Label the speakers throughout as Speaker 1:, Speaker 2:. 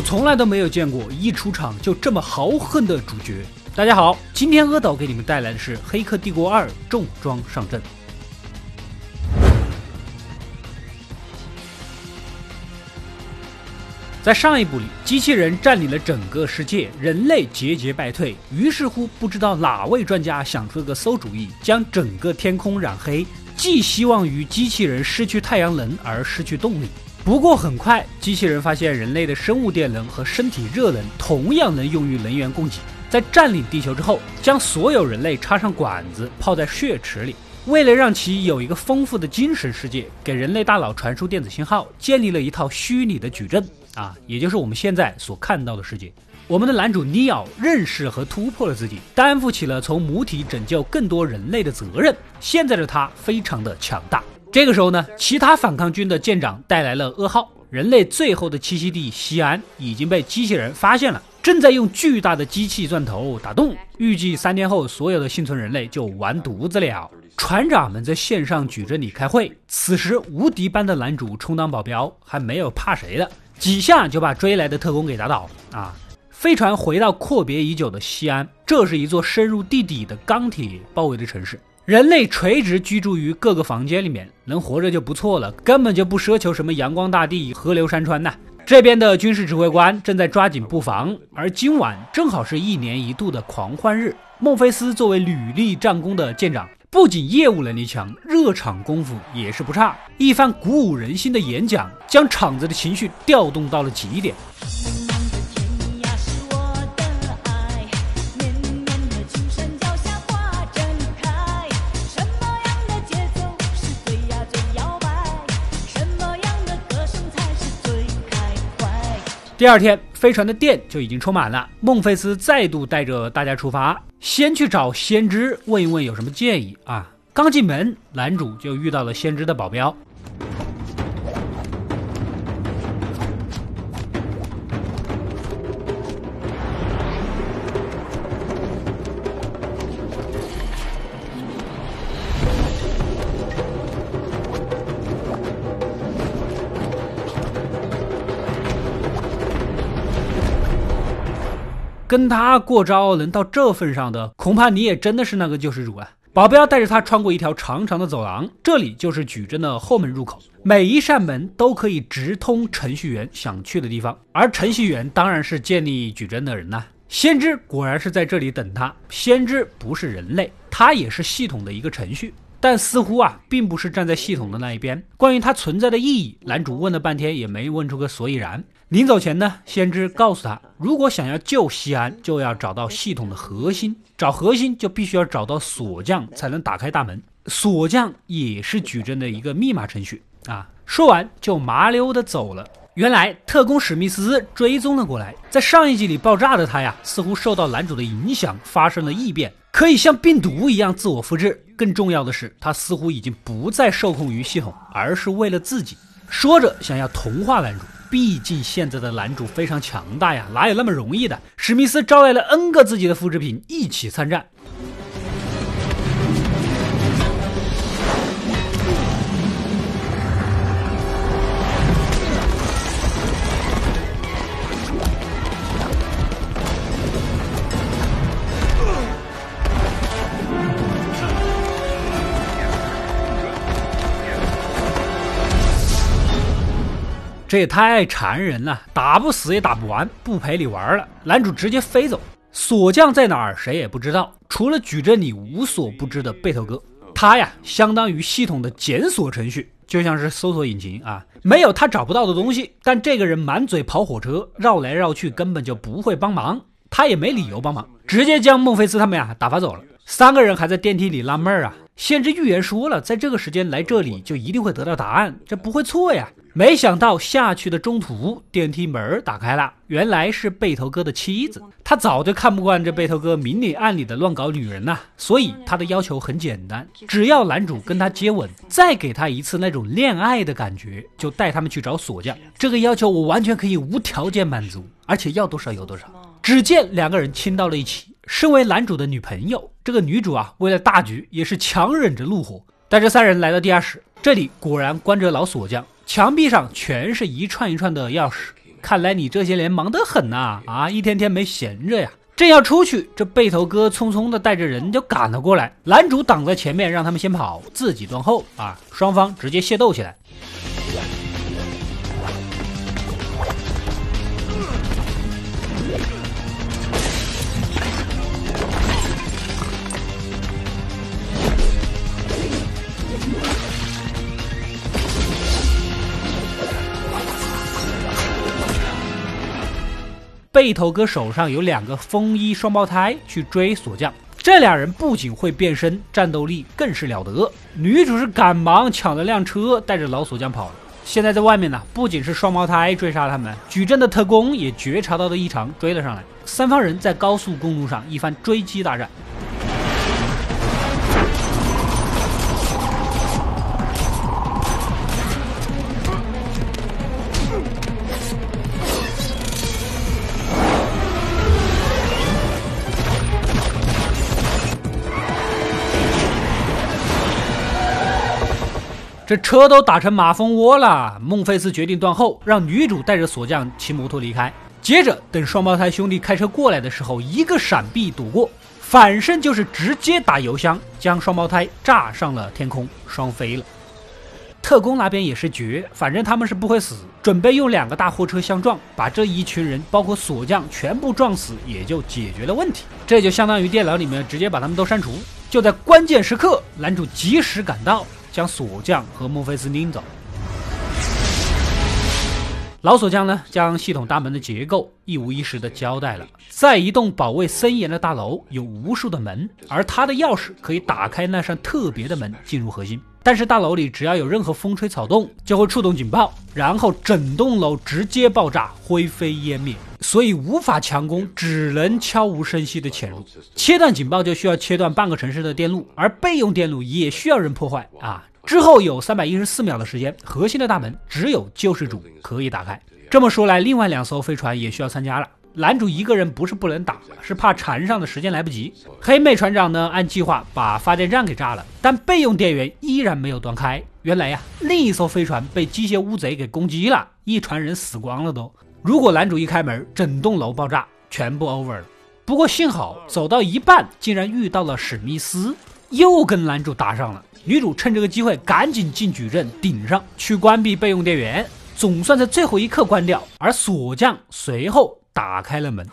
Speaker 1: 我从来都没有见过一出场就这么豪横的主角。大家好，今天阿导给你们带来的是《黑客帝国二》重装上阵。在上一部里，机器人占领了整个世界，人类节节败退。于是乎，不知道哪位专家想出了个馊主意，将整个天空染黑，寄希望于机器人失去太阳能而失去动力。不过很快，机器人发现人类的生物电能和身体热能同样能用于能源供给。在占领地球之后，将所有人类插上管子泡在血池里，为了让其有一个丰富的精神世界，给人类大脑传输电子信号，建立了一套虚拟的矩阵啊，也就是我们现在所看到的世界。我们的男主尼奥认识和突破了自己，担负起了从母体拯救更多人类的责任。现在的他非常的强大。这个时候呢，其他反抗军的舰长带来了噩耗：人类最后的栖息地西安已经被机器人发现了，正在用巨大的机器钻头打洞。预计三天后，所有的幸存人类就完犊子了。船长们在线上矩阵里开会。此时，无敌般的男主充当保镖，还没有怕谁的，几下就把追来的特工给打倒。啊，飞船回到阔别已久的西安，这是一座深入地底的钢铁包围的城市。人类垂直居住于各个房间里面，能活着就不错了，根本就不奢求什么阳光大地、河流山川呐。这边的军事指挥官正在抓紧布防，而今晚正好是一年一度的狂欢日。孟菲斯作为屡立战功的舰长，不仅业务能力强，热场功夫也是不差。一番鼓舞人心的演讲，将场子的情绪调动到了极点。第二天，飞船的电就已经充满了。孟菲斯再度带着大家出发，先去找先知问一问有什么建议啊。刚进门，男主就遇到了先知的保镖。跟他过招能到这份上的，恐怕你也真的是那个救世主啊！保镖带着他穿过一条长长的走廊，这里就是矩阵的后门入口，每一扇门都可以直通程序员想去的地方，而程序员当然是建立矩阵的人呐。先知果然是在这里等他，先知不是人类，他也是系统的一个程序。但似乎啊，并不是站在系统的那一边。关于他存在的意义，男主问了半天也没问出个所以然。临走前呢，先知告诉他，如果想要救西安，就要找到系统的核心。找核心就必须要找到锁匠，才能打开大门。锁匠也是矩阵的一个密码程序啊。说完就麻溜的走了。原来特工史密斯追踪了过来，在上一集里爆炸的他呀，似乎受到男主的影响，发生了异变，可以像病毒一样自我复制。更重要的是，他似乎已经不再受控于系统，而是为了自己。说着想要同化男主，毕竟现在的男主非常强大呀，哪有那么容易的？史密斯招来了 N 个自己的复制品，一起参战。这也太缠人了，打不死也打不完，不陪你玩了。男主直接飞走，锁匠在哪儿谁也不知道，除了举着你无所不知的背头哥，他呀相当于系统的检索程序，就像是搜索引擎啊，没有他找不到的东西。但这个人满嘴跑火车，绕来绕去，根本就不会帮忙，他也没理由帮忙，直接将孟菲斯他们呀打发走了。三个人还在电梯里纳闷儿啊，先知预言说了，在这个时间来这里就一定会得到答案，这不会错呀。没想到下去的中途，电梯门打开了，原来是背头哥的妻子。他早就看不惯这背头哥明里暗里的乱搞女人呐，所以他的要求很简单，只要男主跟他接吻，再给他一次那种恋爱的感觉，就带他们去找锁匠。这个要求我完全可以无条件满足，而且要多少有多少。只见两个人亲到了一起。身为男主的女朋友，这个女主啊，为了大局也是强忍着怒火，带着三人来到地下室。这里果然关着老锁匠。墙壁上全是一串一串的钥匙，看来你这些年忙得很呐，啊，一天天没闲着呀。正要出去，这背头哥匆匆的带着人就赶了过来。男主挡在前面，让他们先跑，自己断后。啊，双方直接械斗起来。背头哥手上有两个风衣双胞胎，去追锁匠。这俩人不仅会变身，战斗力更是了得。女主是赶忙抢了辆车，带着老锁匠跑了。现在在外面呢，不仅是双胞胎追杀他们，矩阵的特工也觉察到了异常，追了上来。三方人在高速公路上一番追击大战。这车都打成马蜂窝了，孟菲斯决定断后，让女主带着锁匠骑摩托离开。接着等双胞胎兄弟开车过来的时候，一个闪避躲过，反身就是直接打油箱，将双胞胎炸上了天空，双飞了。特工那边也是绝，反正他们是不会死，准备用两个大货车相撞，把这一群人包括锁匠全部撞死，也就解决了问题。这就相当于电脑里面直接把他们都删除。就在关键时刻，男主及时赶到。将锁匠和孟菲斯拎走。老锁匠呢，将系统大门的结构一五一十的交代了。在一栋保卫森严的大楼，有无数的门，而他的钥匙可以打开那扇特别的门，进入核心。但是大楼里只要有任何风吹草动，就会触动警报，然后整栋楼直接爆炸，灰飞烟灭。所以无法强攻，只能悄无声息的潜入。切断警报就需要切断半个城市的电路，而备用电路也需要人破坏啊。之后有三百一十四秒的时间，核心的大门只有救世主可以打开。这么说来，另外两艘飞船也需要参加了。男主一个人不是不能打，是怕缠上的时间来不及。黑妹船长呢，按计划把发电站给炸了，但备用电源依然没有断开。原来呀，另一艘飞船被机械乌贼给攻击了，一船人死光了都。如果男主一开门，整栋楼爆炸，全部 over 了。不过幸好走到一半，竟然遇到了史密斯，又跟男主打上了。女主趁这个机会赶紧进矩阵顶上去关闭备用电源，总算在最后一刻关掉。而锁匠随后打开了门。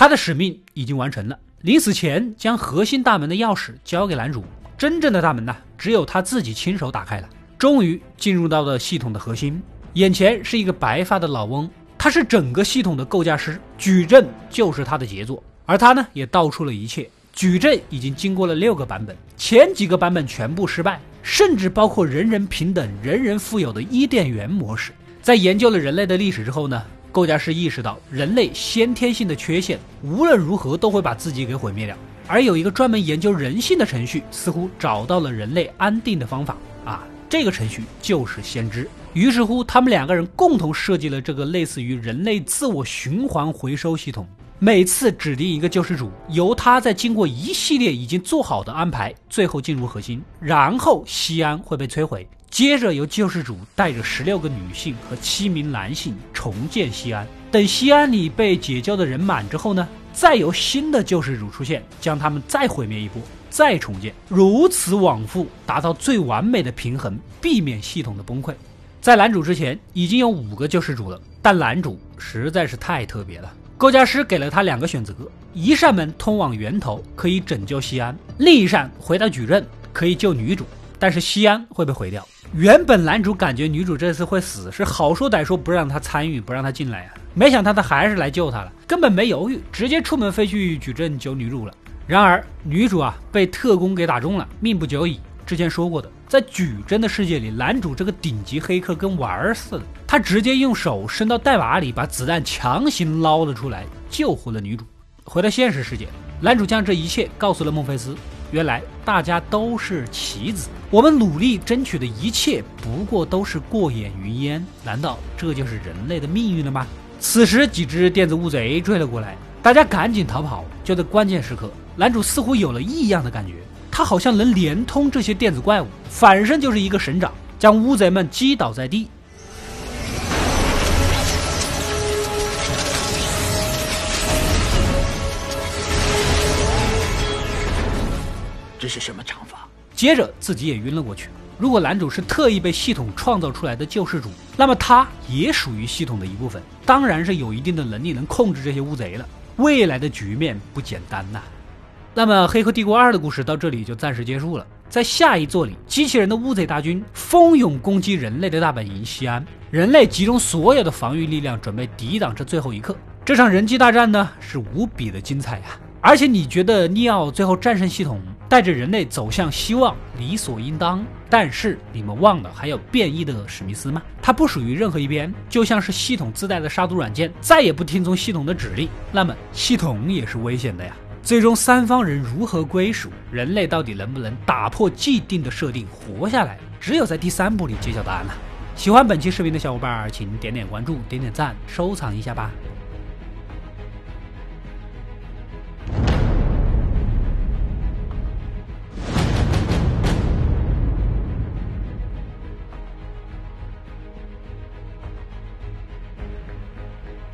Speaker 1: 他的使命已经完成了，临死前将核心大门的钥匙交给男主。真正的大门呢，只有他自己亲手打开了。终于进入到了系统的核心，眼前是一个白发的老翁，他是整个系统的构架师，矩阵就是他的杰作，而他呢也道出了一切。矩阵已经经过了六个版本，前几个版本全部失败，甚至包括人人平等、人人富有的伊甸园模式。在研究了人类的历史之后呢，构架师意识到人类先天性的缺陷，无论如何都会把自己给毁灭掉。而有一个专门研究人性的程序，似乎找到了人类安定的方法啊！这个程序就是先知。于是乎，他们两个人共同设计了这个类似于人类自我循环回收系统。每次指定一个救世主，由他在经过一系列已经做好的安排，最后进入核心，然后西安会被摧毁。接着由救世主带着十六个女性和七名男性重建西安。等西安里被解救的人满之后呢？再由新的救世主出现，将他们再毁灭一波，再重建，如此往复，达到最完美的平衡，避免系统的崩溃。在男主之前，已经有五个救世主了，但男主实在是太特别了。构架师给了他两个选择：一扇门通往源头，可以拯救西安；另一扇回到矩阵，可以救女主，但是西安会被毁掉。原本男主感觉女主这次会死，是好说歹说不让他参与，不让他进来啊。没想到他还是来救他了，根本没犹豫，直接出门飞去矩阵救女主了。然而女主啊被特工给打中了，命不久矣。之前说过的，在矩阵的世界里，男主这个顶级黑客跟玩儿似的，他直接用手伸到代码里，把子弹强行捞了出来，救活了女主。回到现实世界，男主将这一切告诉了孟菲斯。原来大家都是棋子，我们努力争取的一切不过都是过眼云烟。难道这就是人类的命运了吗？此时几只电子乌贼追了过来，大家赶紧逃跑。就在关键时刻，男主似乎有了异样的感觉，他好像能连通这些电子怪物，反身就是一个神掌，将乌贼们击倒在地。
Speaker 2: 这是什么掌法？
Speaker 1: 接着自己也晕了过去。如果男主是特意被系统创造出来的救世主，那么他也属于系统的一部分，当然是有一定的能力能控制这些乌贼了。未来的局面不简单呐。那么《黑客帝国二》的故事到这里就暂时结束了。在下一座里，机器人的乌贼大军蜂拥攻击人类的大本营西安，人类集中所有的防御力量，准备抵挡这最后一刻。这场人机大战呢，是无比的精彩呀！而且你觉得尼奥最后战胜系统，带着人类走向希望，理所应当。但是你们忘了还有变异的史密斯吗？他不属于任何一边，就像是系统自带的杀毒软件，再也不听从系统的指令，那么系统也是危险的呀。最终三方人如何归属？人类到底能不能打破既定的设定活下来？只有在第三部里揭晓答案了。喜欢本期视频的小伙伴，请点点关注，点点赞，收藏一下吧。